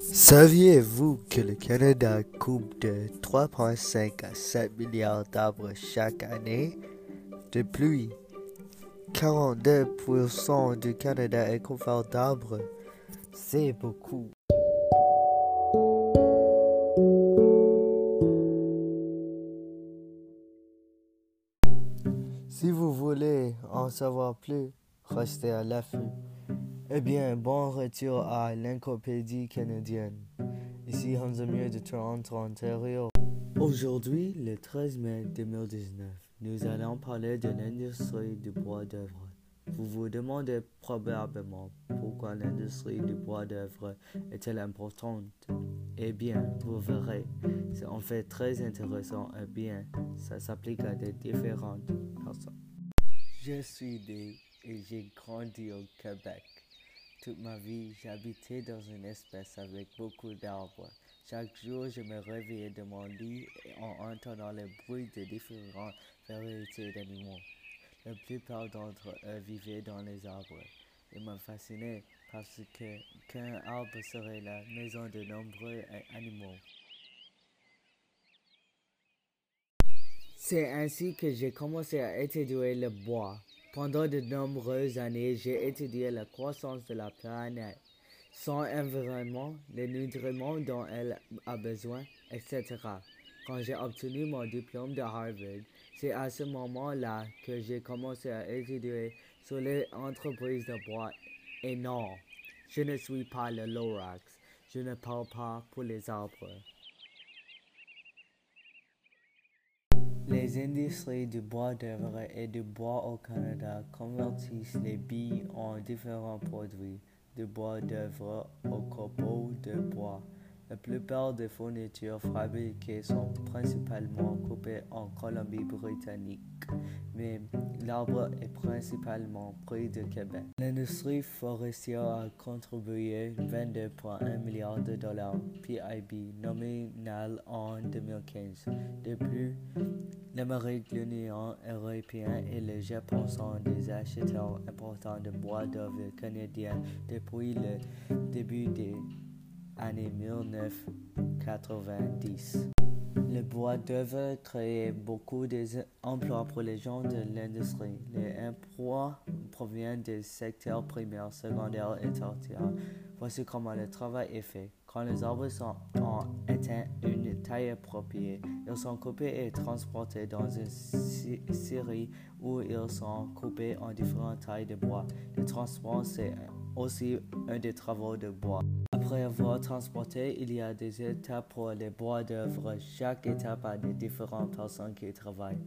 Saviez-vous que le Canada coupe de 3,5 à 7 milliards d'arbres chaque année? De plus, 42% du Canada est couvert d'arbres. C'est beaucoup. Si vous voulez en savoir plus, restez à l'affût. Eh bien, bon retour à l'Encopédie canadienne. Ici Hans Mieux de Toronto, Ontario. Aujourd'hui, le 13 mai 2019, nous allons parler de l'industrie du bois d'œuvre. Vous vous demandez probablement pourquoi l'industrie du bois d'œuvre est-elle importante. Eh bien, vous verrez, c'est en fait très intéressant et bien, ça s'applique à des différentes personnes. Je suis né et j'ai grandi au Québec. Toute ma vie, j'habitais dans une espèce avec beaucoup d'arbres. Chaque jour, je me réveillais de mon lit en entendant le bruit de différentes variétés d'animaux. La plupart d'entre eux vivaient dans les arbres. Ils me fascinaient parce que qu'un arbre serait la maison de nombreux animaux. C'est ainsi que j'ai commencé à étudier le bois. Pendant de nombreuses années, j'ai étudié la croissance de la planète, son environnement, les nutriments dont elle a besoin, etc. Quand j'ai obtenu mon diplôme de Harvard, c'est à ce moment-là que j'ai commencé à étudier sur les entreprises de bois. Et non, je ne suis pas le Lorax. Je ne parle pas pour les arbres. Les industries du bois d'œuvre et du bois au Canada convertissent les billes en différents produits, du bois d'œuvre au copeaux de bois. La plupart des fournitures fabriquées sont principalement coupées en Colombie-Britannique, mais l'arbre est principalement pris de Québec. L'industrie forestière a contribué 22,1 milliards de dollars PIB nominal en 2015. De plus, l'Amérique, l'Union européenne et le Japon sont des acheteurs importants de bois d'œuvre canadien depuis le début des années 1990. Le bois d'œuvre créait beaucoup d'emplois pour les gens de l'industrie. Les emplois proviennent des secteurs primaires, secondaires et tertiaires. Voici comment le travail est fait. Quand les arbres ont atteint une taille appropriée, ils sont coupés et transportés dans une série où ils sont coupés en différentes tailles de bois. Le transport, c'est aussi un des travaux de bois. Après avoir transporté, il y a des étapes pour les bois d'œuvre. Chaque étape a des différentes personnes qui travaillent.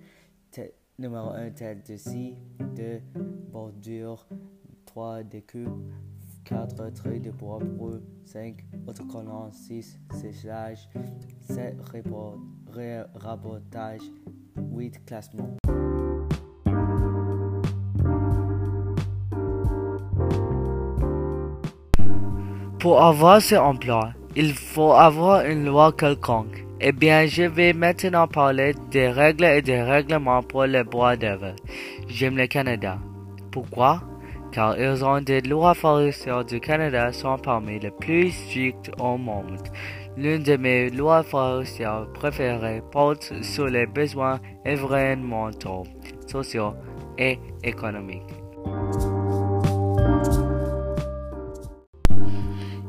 numéro 1, tête de scie, 2, bordure, 3, découpe, 4, traits de bois brut, 5, autocollant, 6, séchage, 7, rabotage, 8, classement. Pour avoir ce emploi, il faut avoir une loi quelconque. Eh bien, je vais maintenant parler des règles et des règlements pour les bois d'œuvre. J'aime le Canada. Pourquoi? Car ils ont des lois forestières du Canada sont parmi les plus strictes au monde. L'une de mes lois forestières préférées porte sur les besoins environnementaux, sociaux et économiques.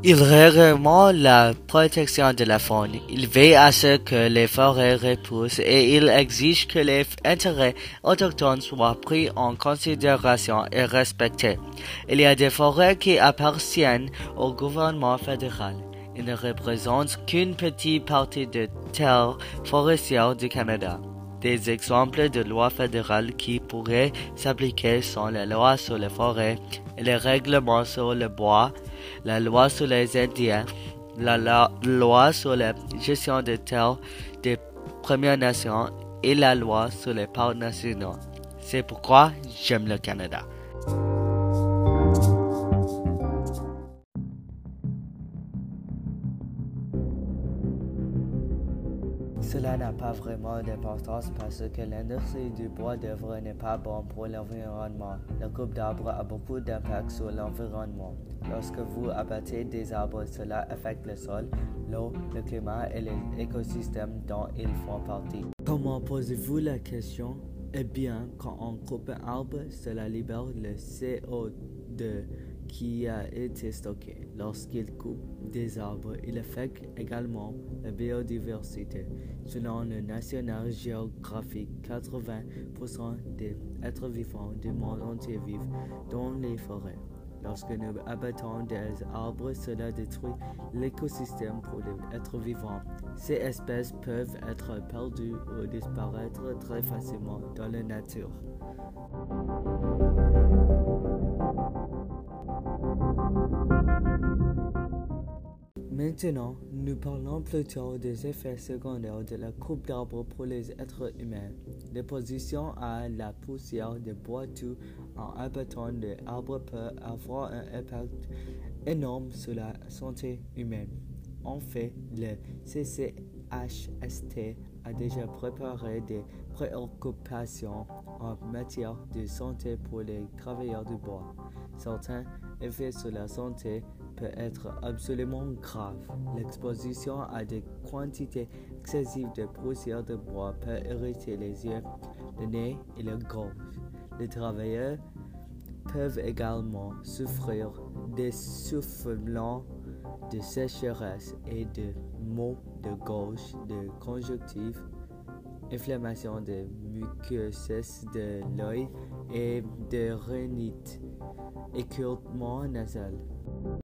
Il réglemente la protection de la faune. Il veille à ce que les forêts repoussent et il exige que les intérêts autochtones soient pris en considération et respectés. Il y a des forêts qui appartiennent au gouvernement fédéral. Ils ne représentent qu'une petite partie de terres forestières du Canada. Des exemples de lois fédérales qui pourraient s'appliquer sont les lois sur les forêts les règlements sur le bois, la loi sur les Indiens, la, loi sur la gestion des terres des Premières Nations et la loi sur les parcs nationaux. C'est pourquoi j'aime le Canada. Pas vraiment d'importance parce que l'industrie du bois d'œuvre n'est pas bonne pour l'environnement. La coupe d'arbres a beaucoup d'impact sur l'environnement. Lorsque vous abattez des arbres, cela affecte le sol, l'eau, le climat et les écosystèmes dont ils font partie. Comment posez-vous la question? Eh bien, quand on coupe un arbre, cela libère le CO2 qui a été stocké. Lorsqu'il coupe des arbres, il affecte également la biodiversité. Selon le National Geographic, 80% des êtres vivants du monde entier vivent dans les forêts. Lorsque nous abattons des arbres, cela détruit l'écosystème pour les êtres vivants. Ces espèces peuvent être perdues ou disparaître très facilement dans la nature. Maintenant, nous parlons plutôt des effets secondaires de la coupe d'arbres pour les êtres humains. L'exposition à la poussière de bois tout en abattant des arbres peut avoir un impact énorme sur la santé humaine. En fait, le CCHST a déjà préparé des préoccupations en matière de santé pour les travailleurs du bois. Certains effets sur la santé peut être absolument grave. L'exposition à des quantités excessives de poussière de bois peut irriter les yeux, le nez et la gorge. Les travailleurs peuvent également souffrir d'essoufflement, de sécheresse et de maux de gorge, de conjonctive, inflammation de muqueuses de l'œil et de rhinite, écoulement nasal.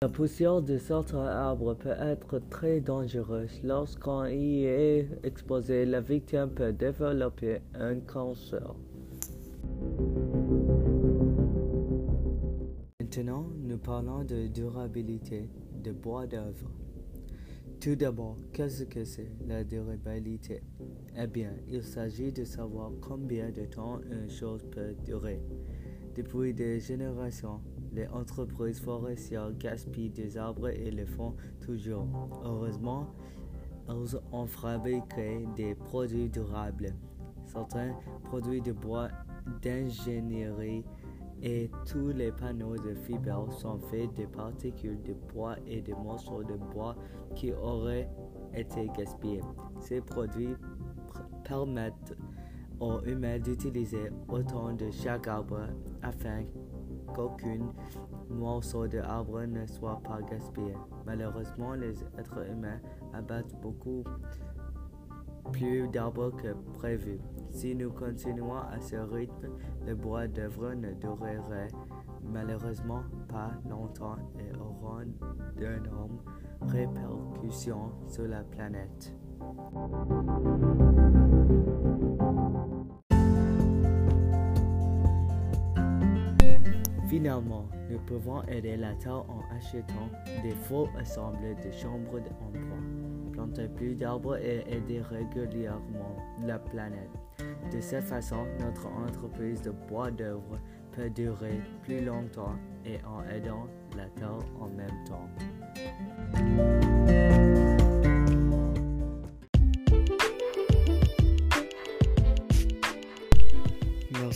La poussière de certains arbres peut être très dangereuse. Lorsqu'on y est exposé, la victime peut développer un cancer. Maintenant, nous parlons de durabilité de bois d'œuvre. Tout d'abord, qu'est-ce que c'est la durabilité? Eh bien, il s'agit de savoir combien de temps une chose peut durer. Depuis des générations, les entreprises forestières gaspillent des arbres et le font toujours. Heureusement, elles ont fabriqué des produits durables. Certains produits de bois d'ingénierie et tous les panneaux de fibres sont faits de particules de bois et de morceaux de bois qui auraient été gaspillés. Ces produits permettent aux humains d'utiliser autant de chaque arbre afin qu'aucun morceau d'arbre ne soit pas gaspillé. Malheureusement, les êtres humains abattent beaucoup plus d'arbres que prévu. Si nous continuons à ce rythme, le bois d'œuvre ne durerait malheureusement pas longtemps et aura d'énormes répercussions sur la planète. Finalement, nous pouvons aider la Terre en achetant des faux assemblés de chambres en bois. Planter plus d'arbres et aider régulièrement la planète. De cette façon, notre entreprise de bois d'œuvre peut durer plus longtemps et en aidant la Terre en même temps.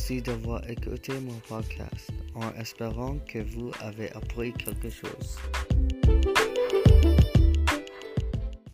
Merci d'avoir écouté mon podcast en espérant que vous avez appris quelque chose.